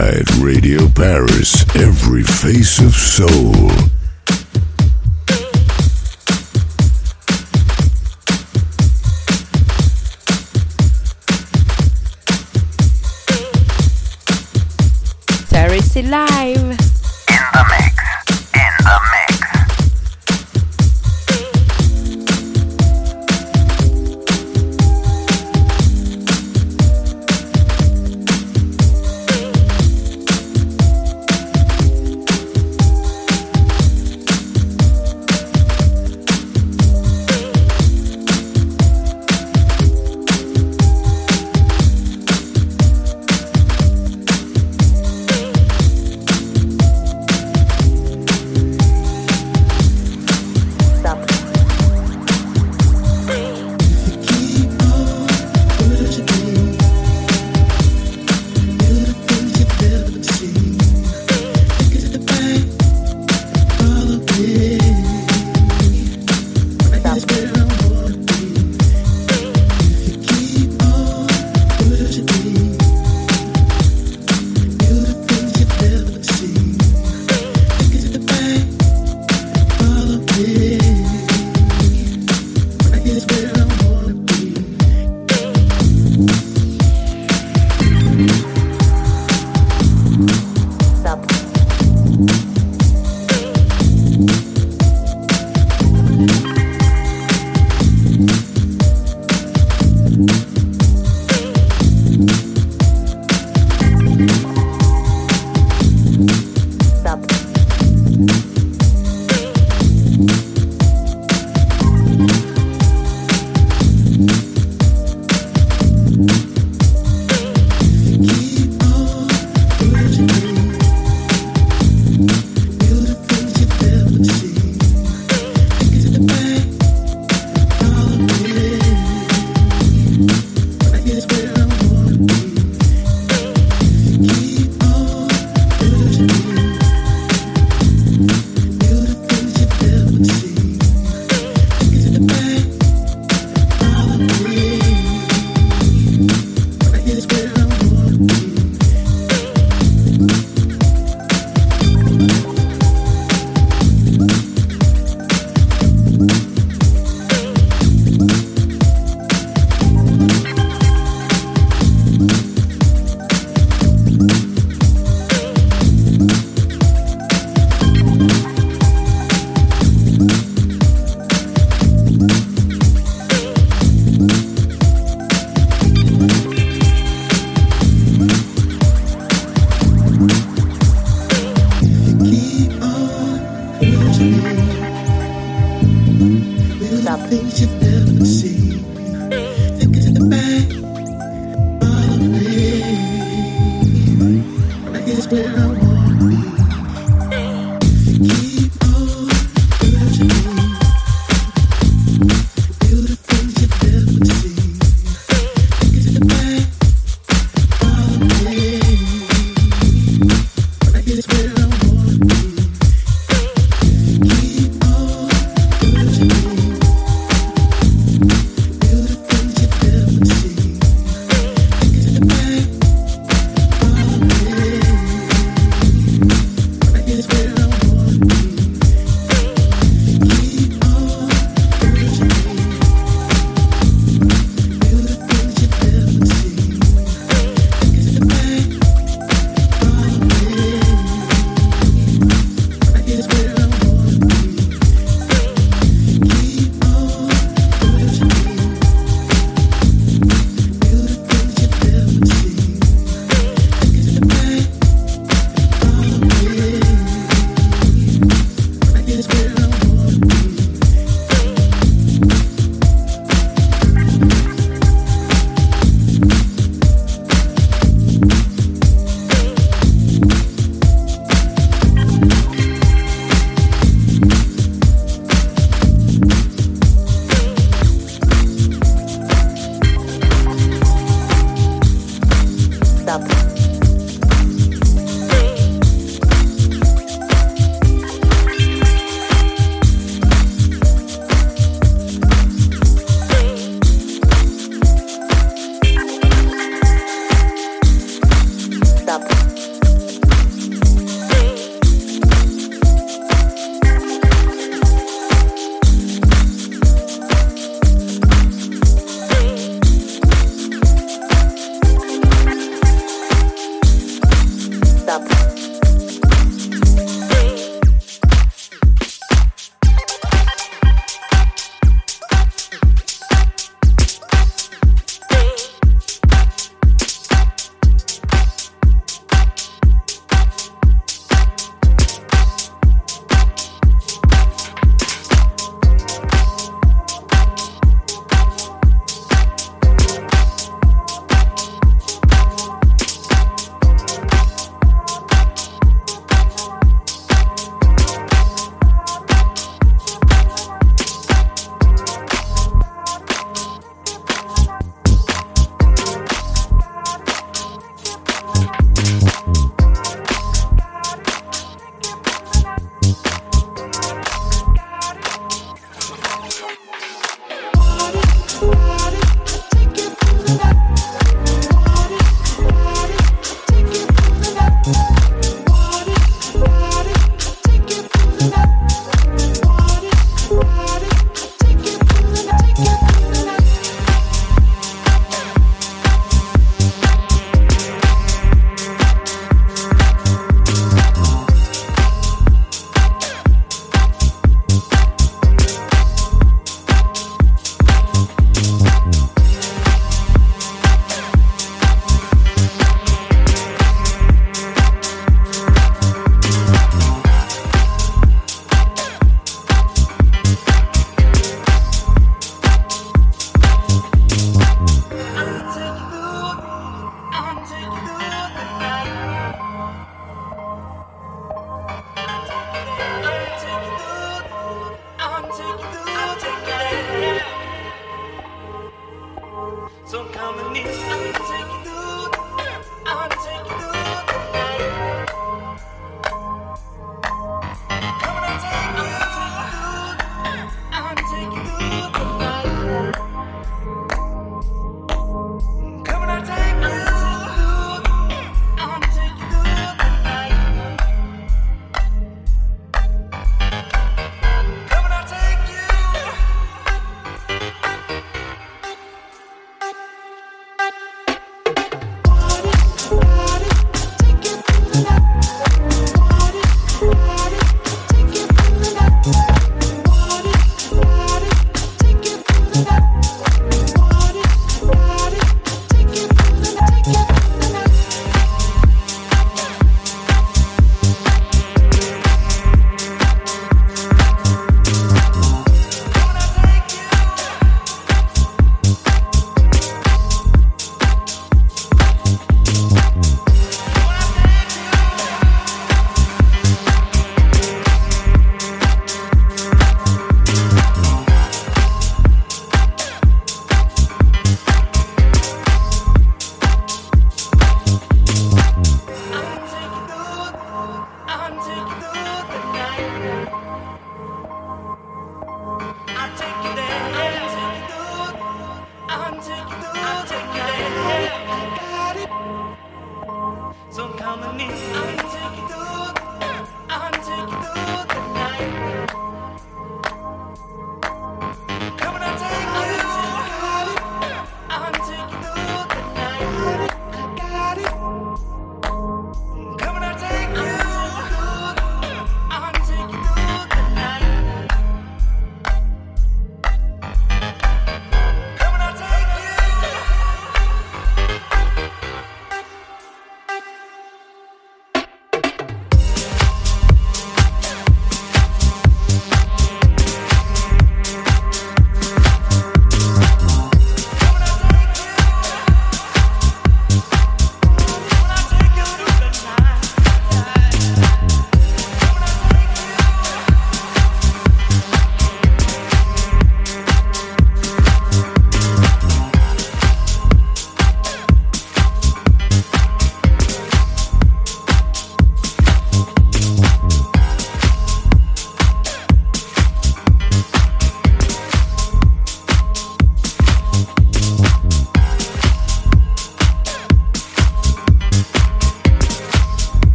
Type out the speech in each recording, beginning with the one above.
Inside Radio Paris, every face of soul. Paris live.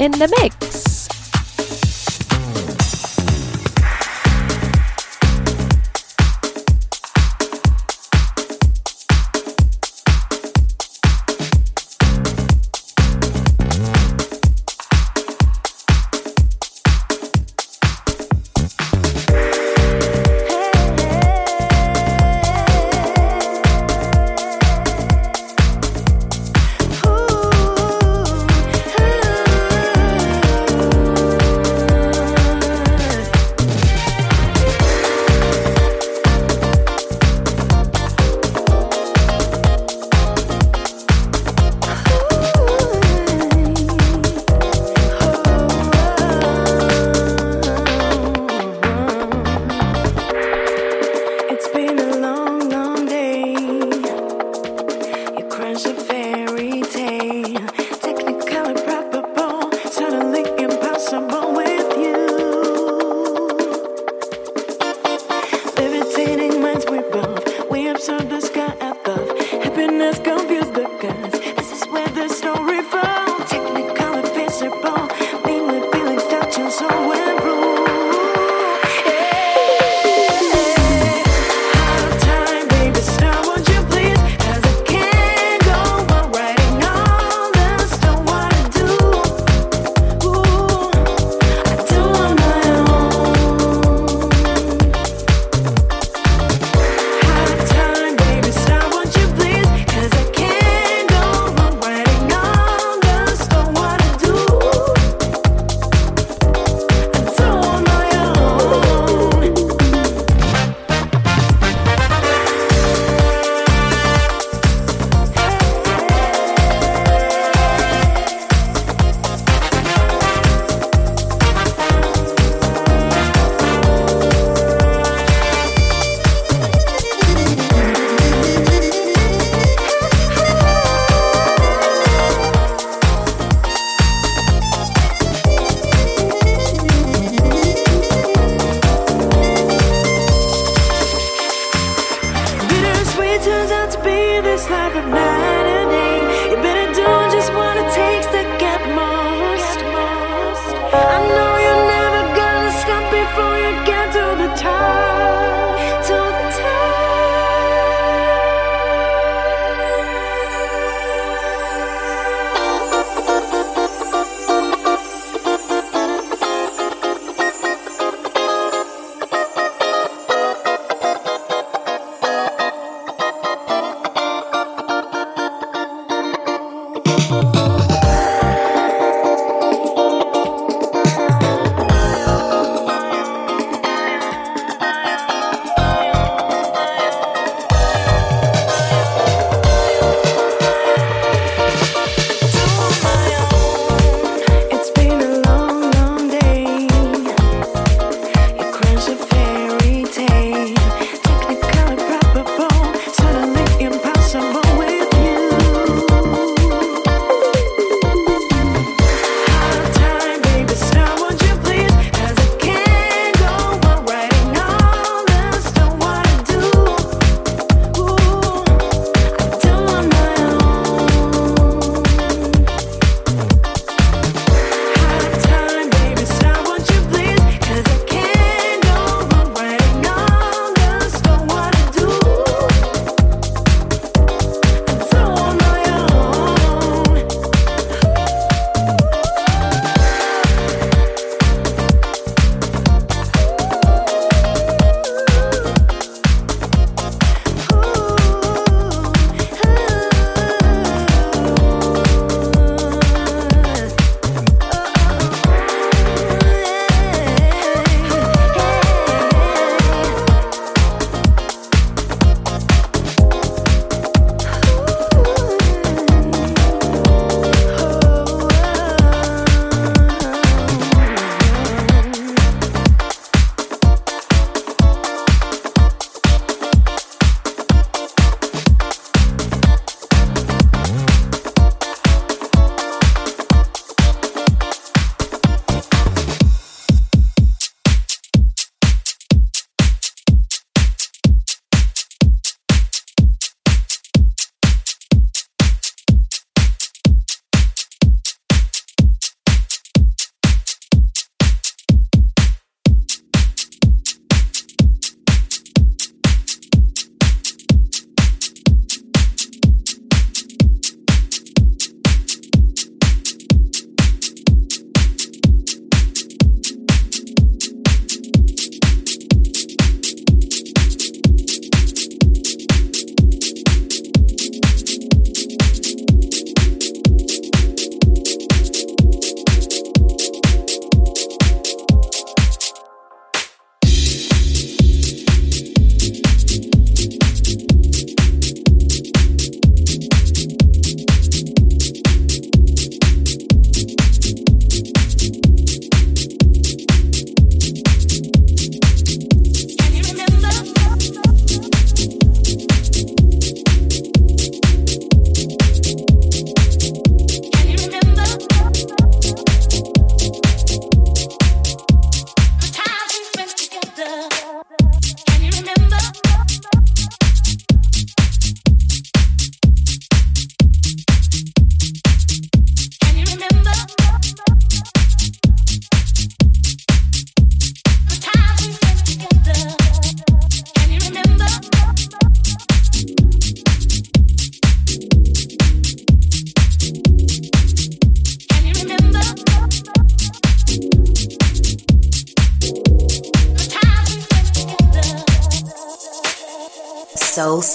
In the mix.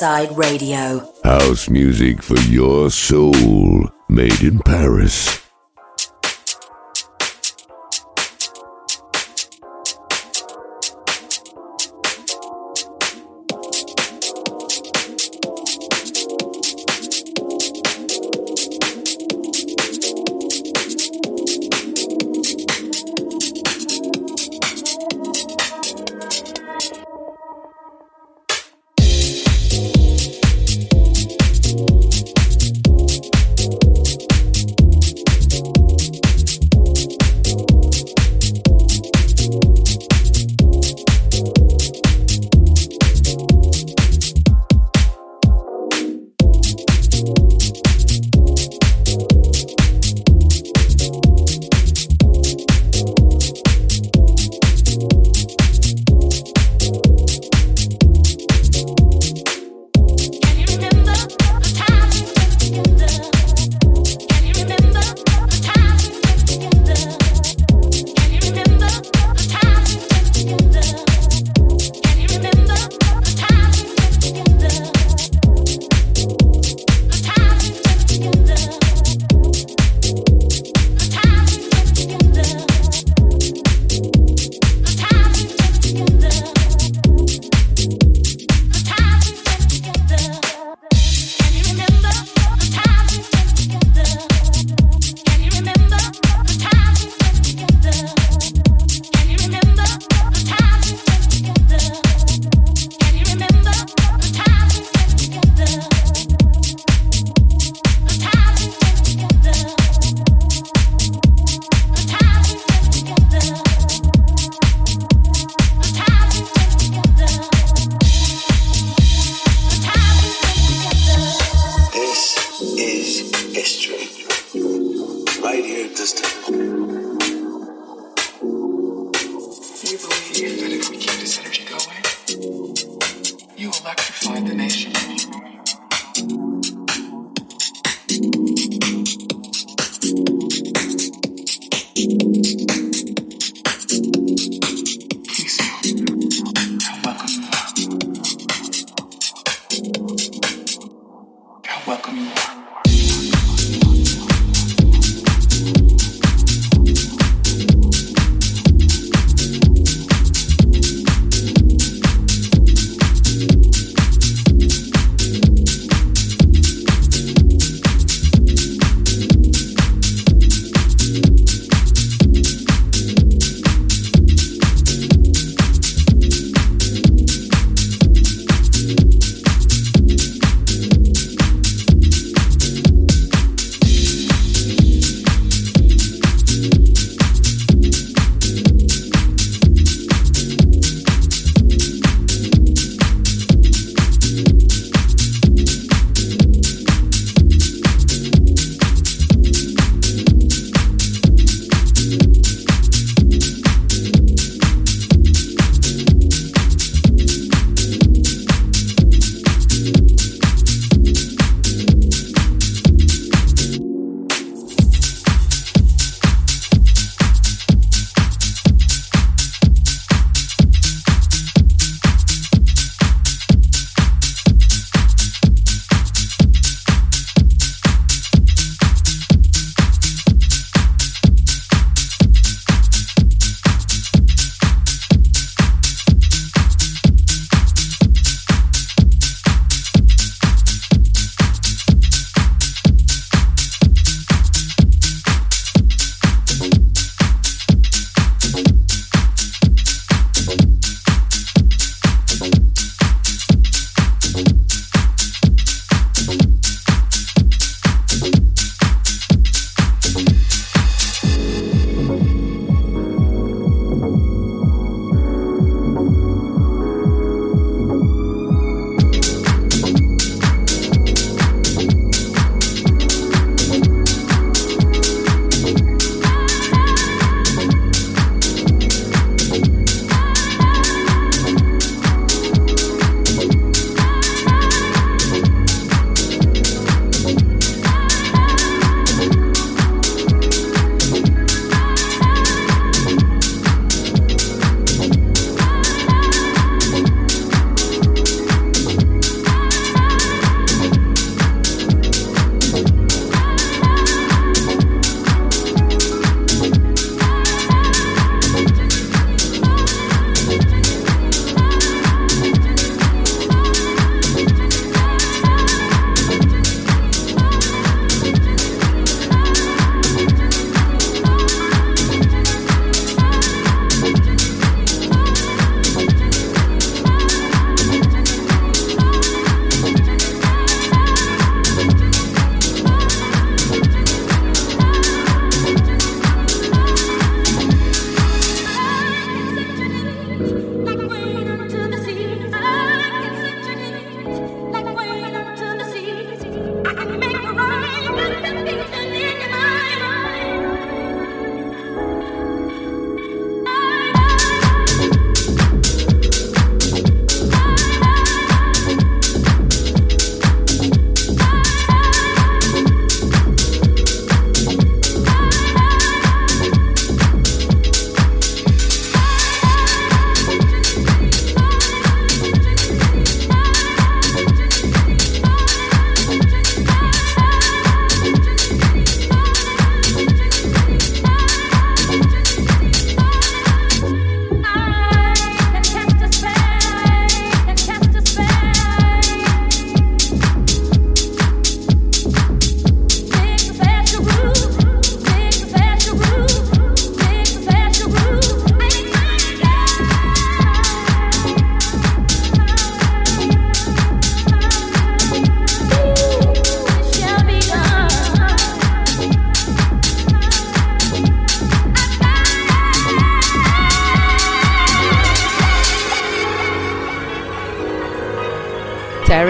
Radio. House music for your soul. Made in Paris.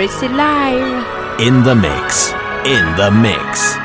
Paris Live. In the mix. In the mix.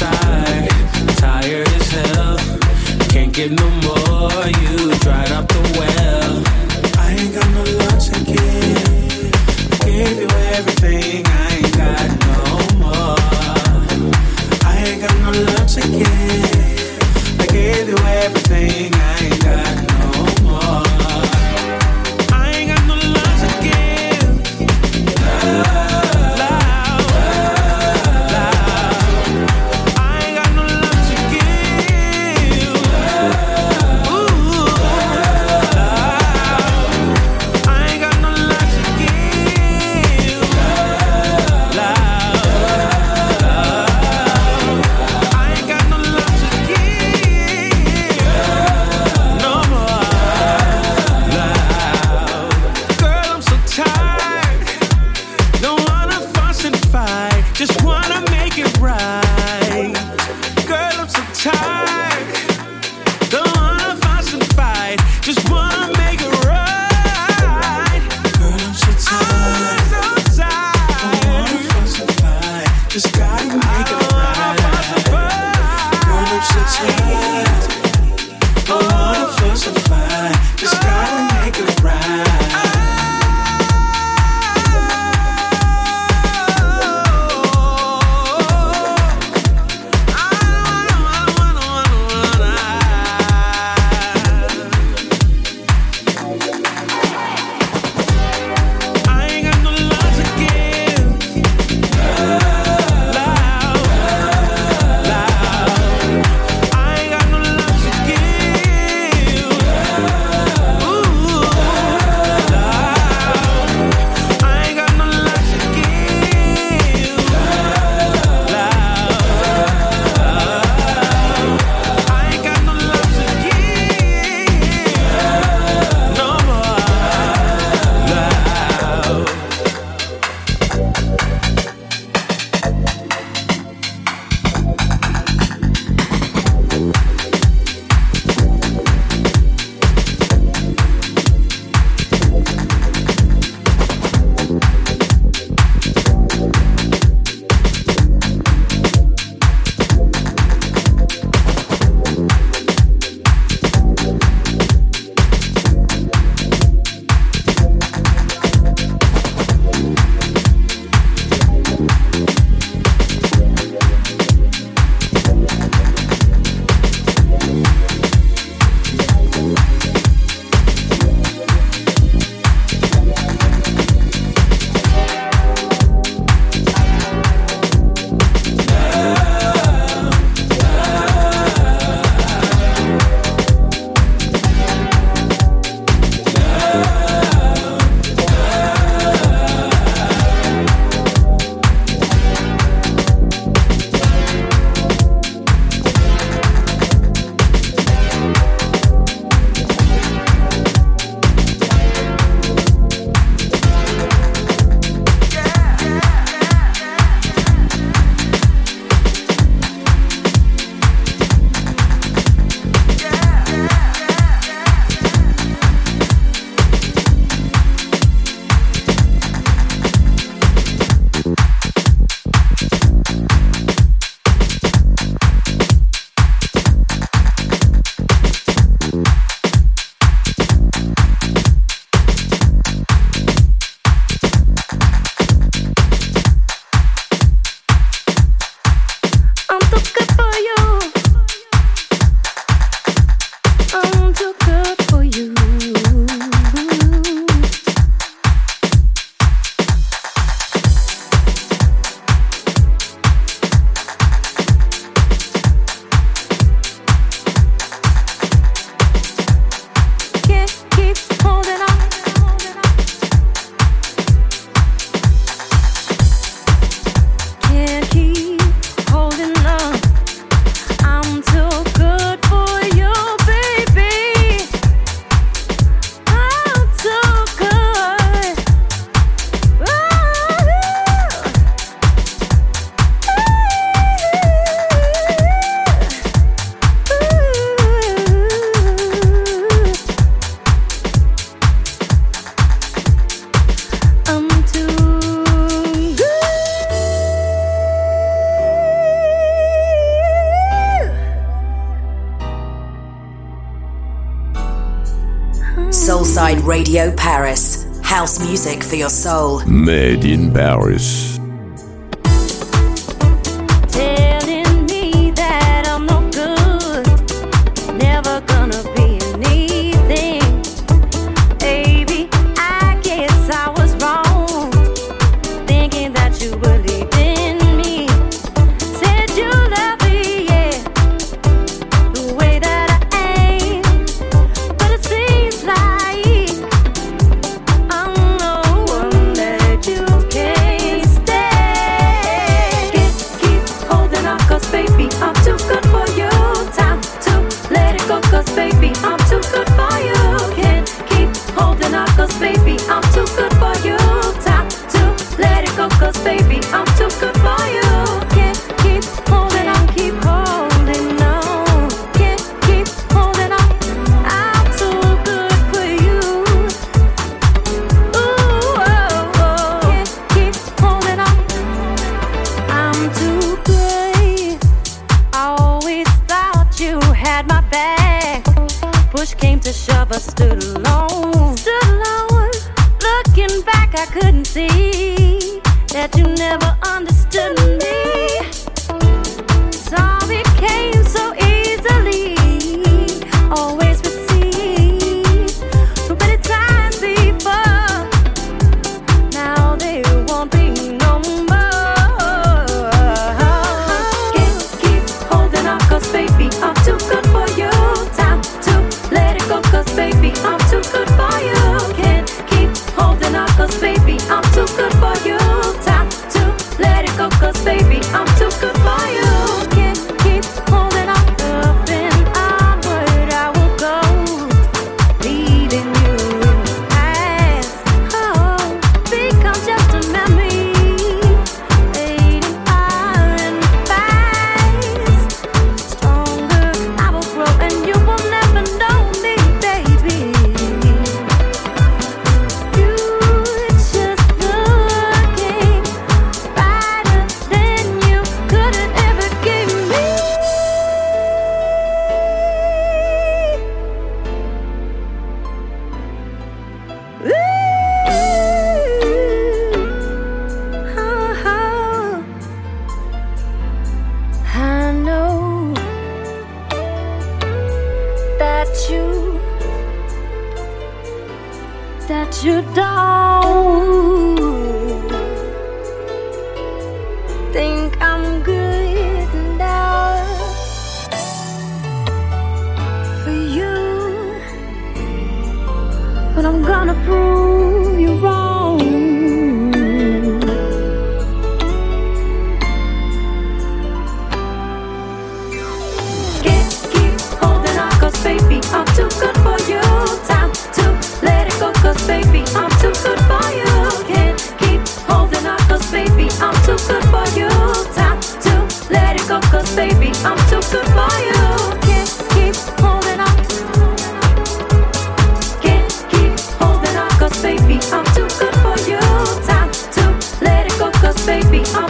tired, tired as hell. Can't get no more, you dried up the well. I ain't got no love to give. I gave you everything, I ain't got no more. I ain't got no love to give. I gave you everything. For your soul. Made in Paris. Baby, I'm too we are.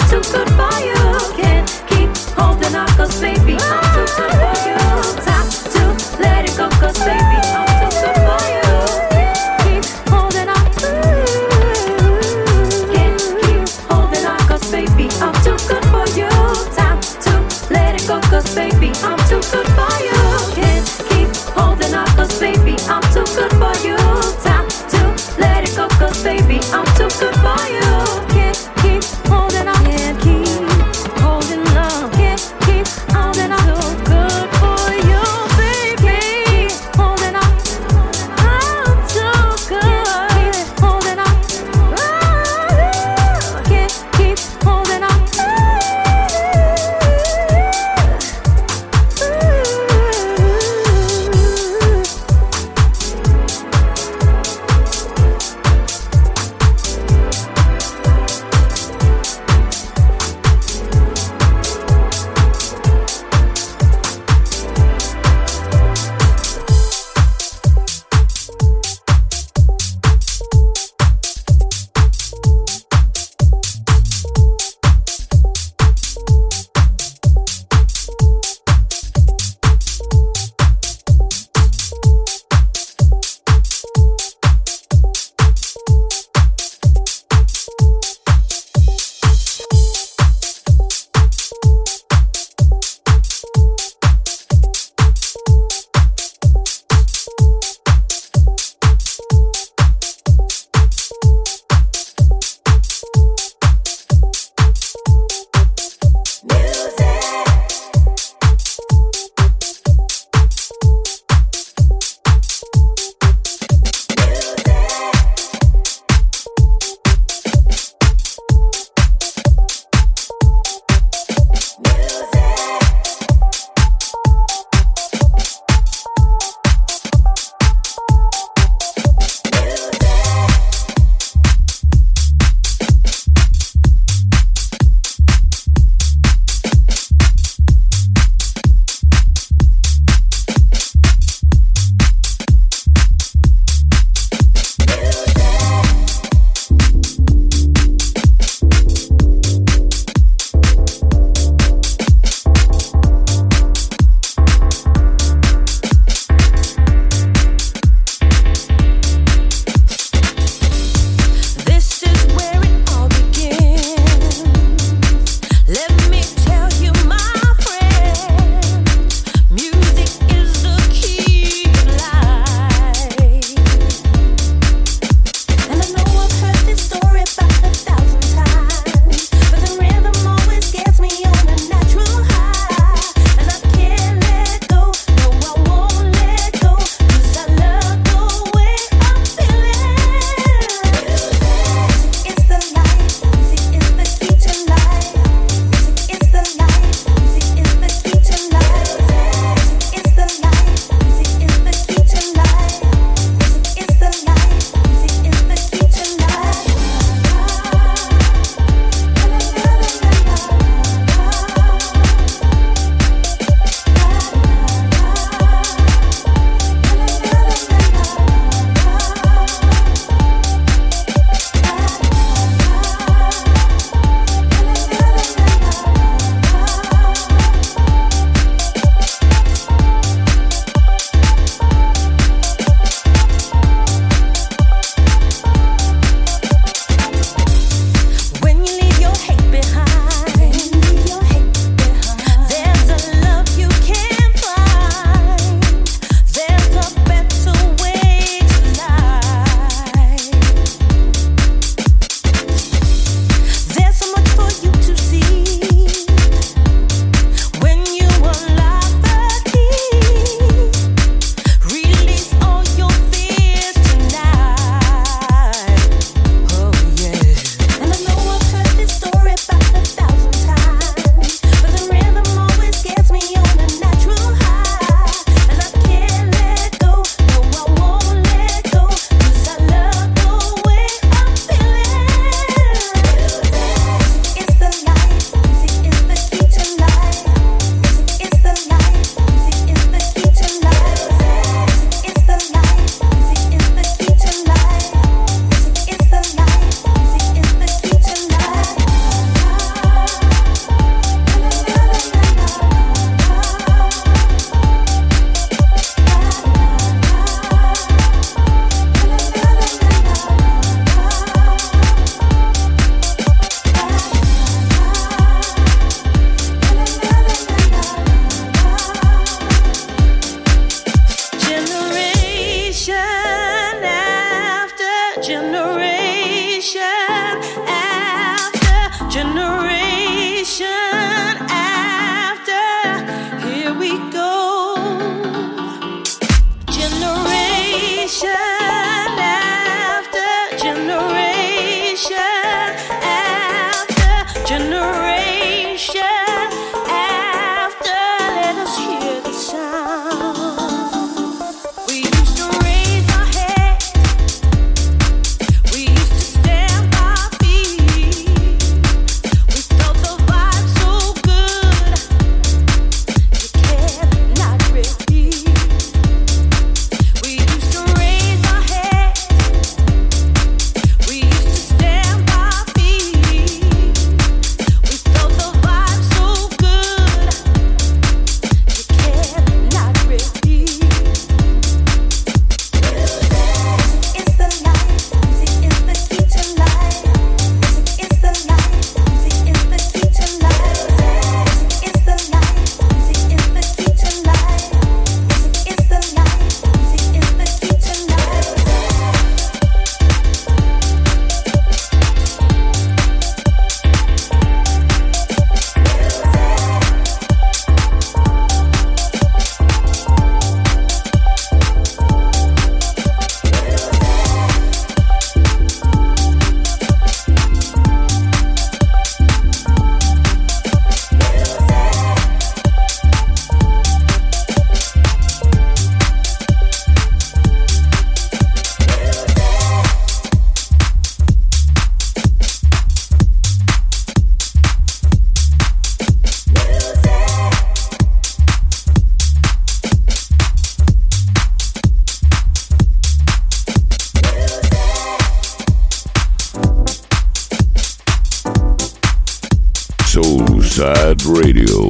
Southside Radio.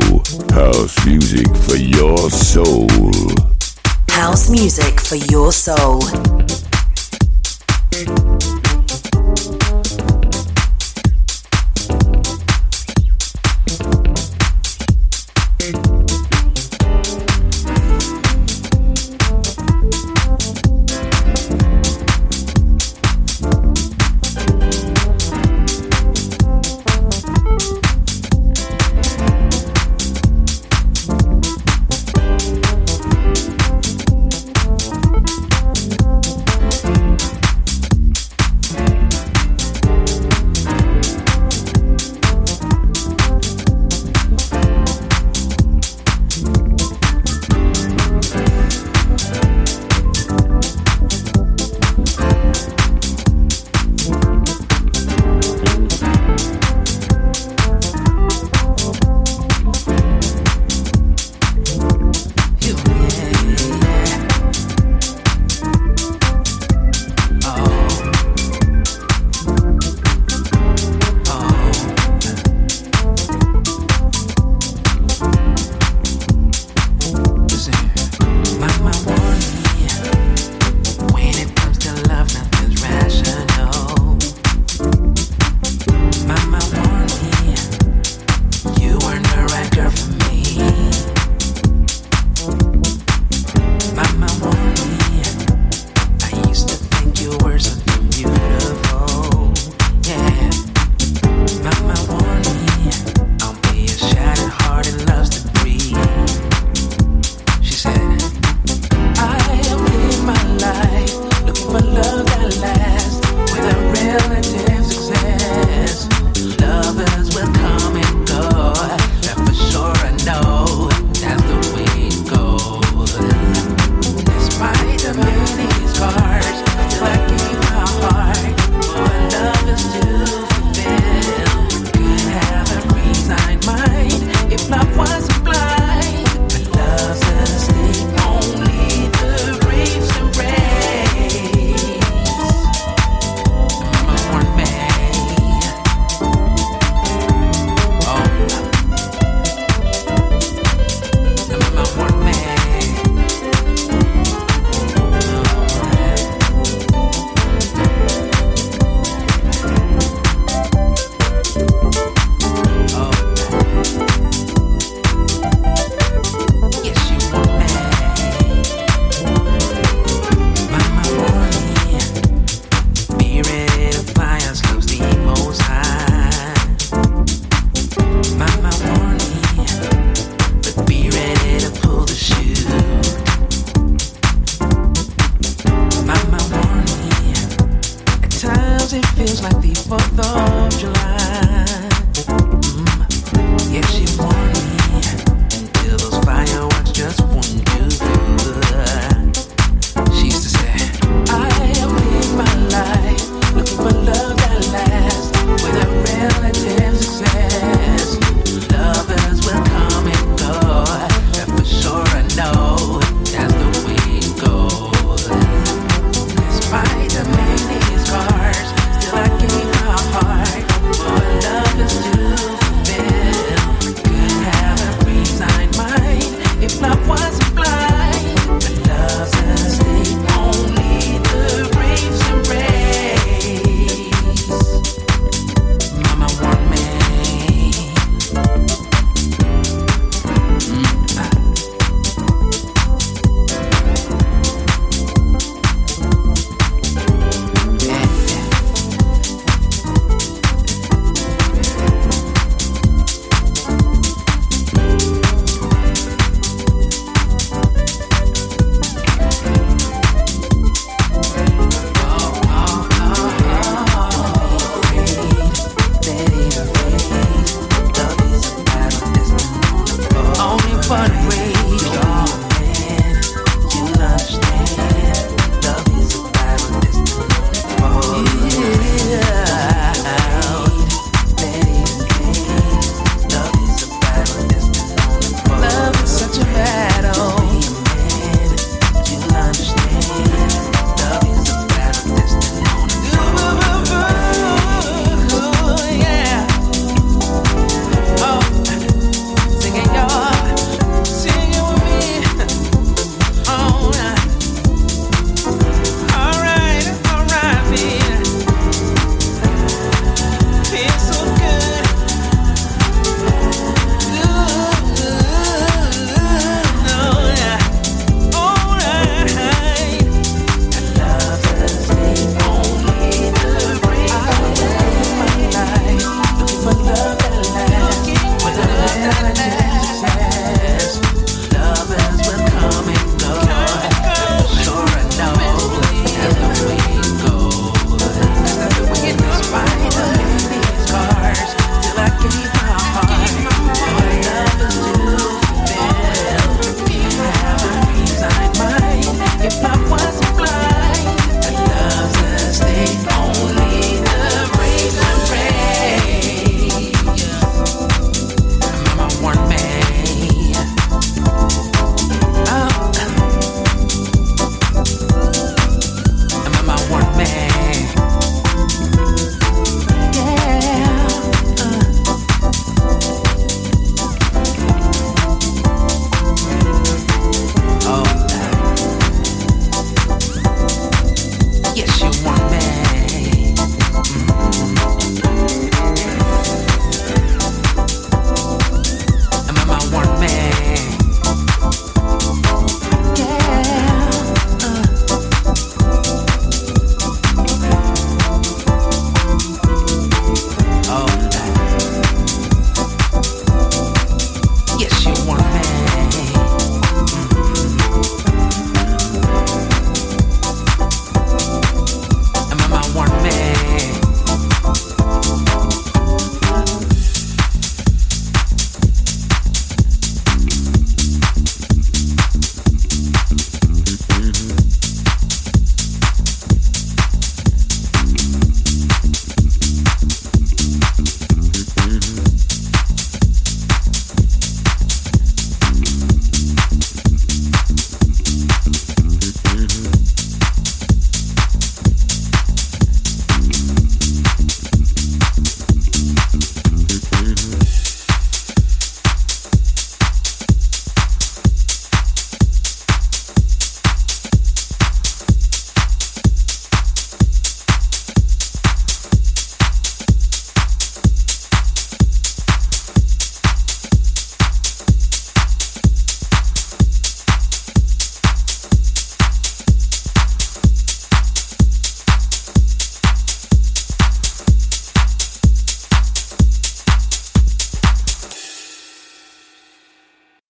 House music for your soul. House music for your soul.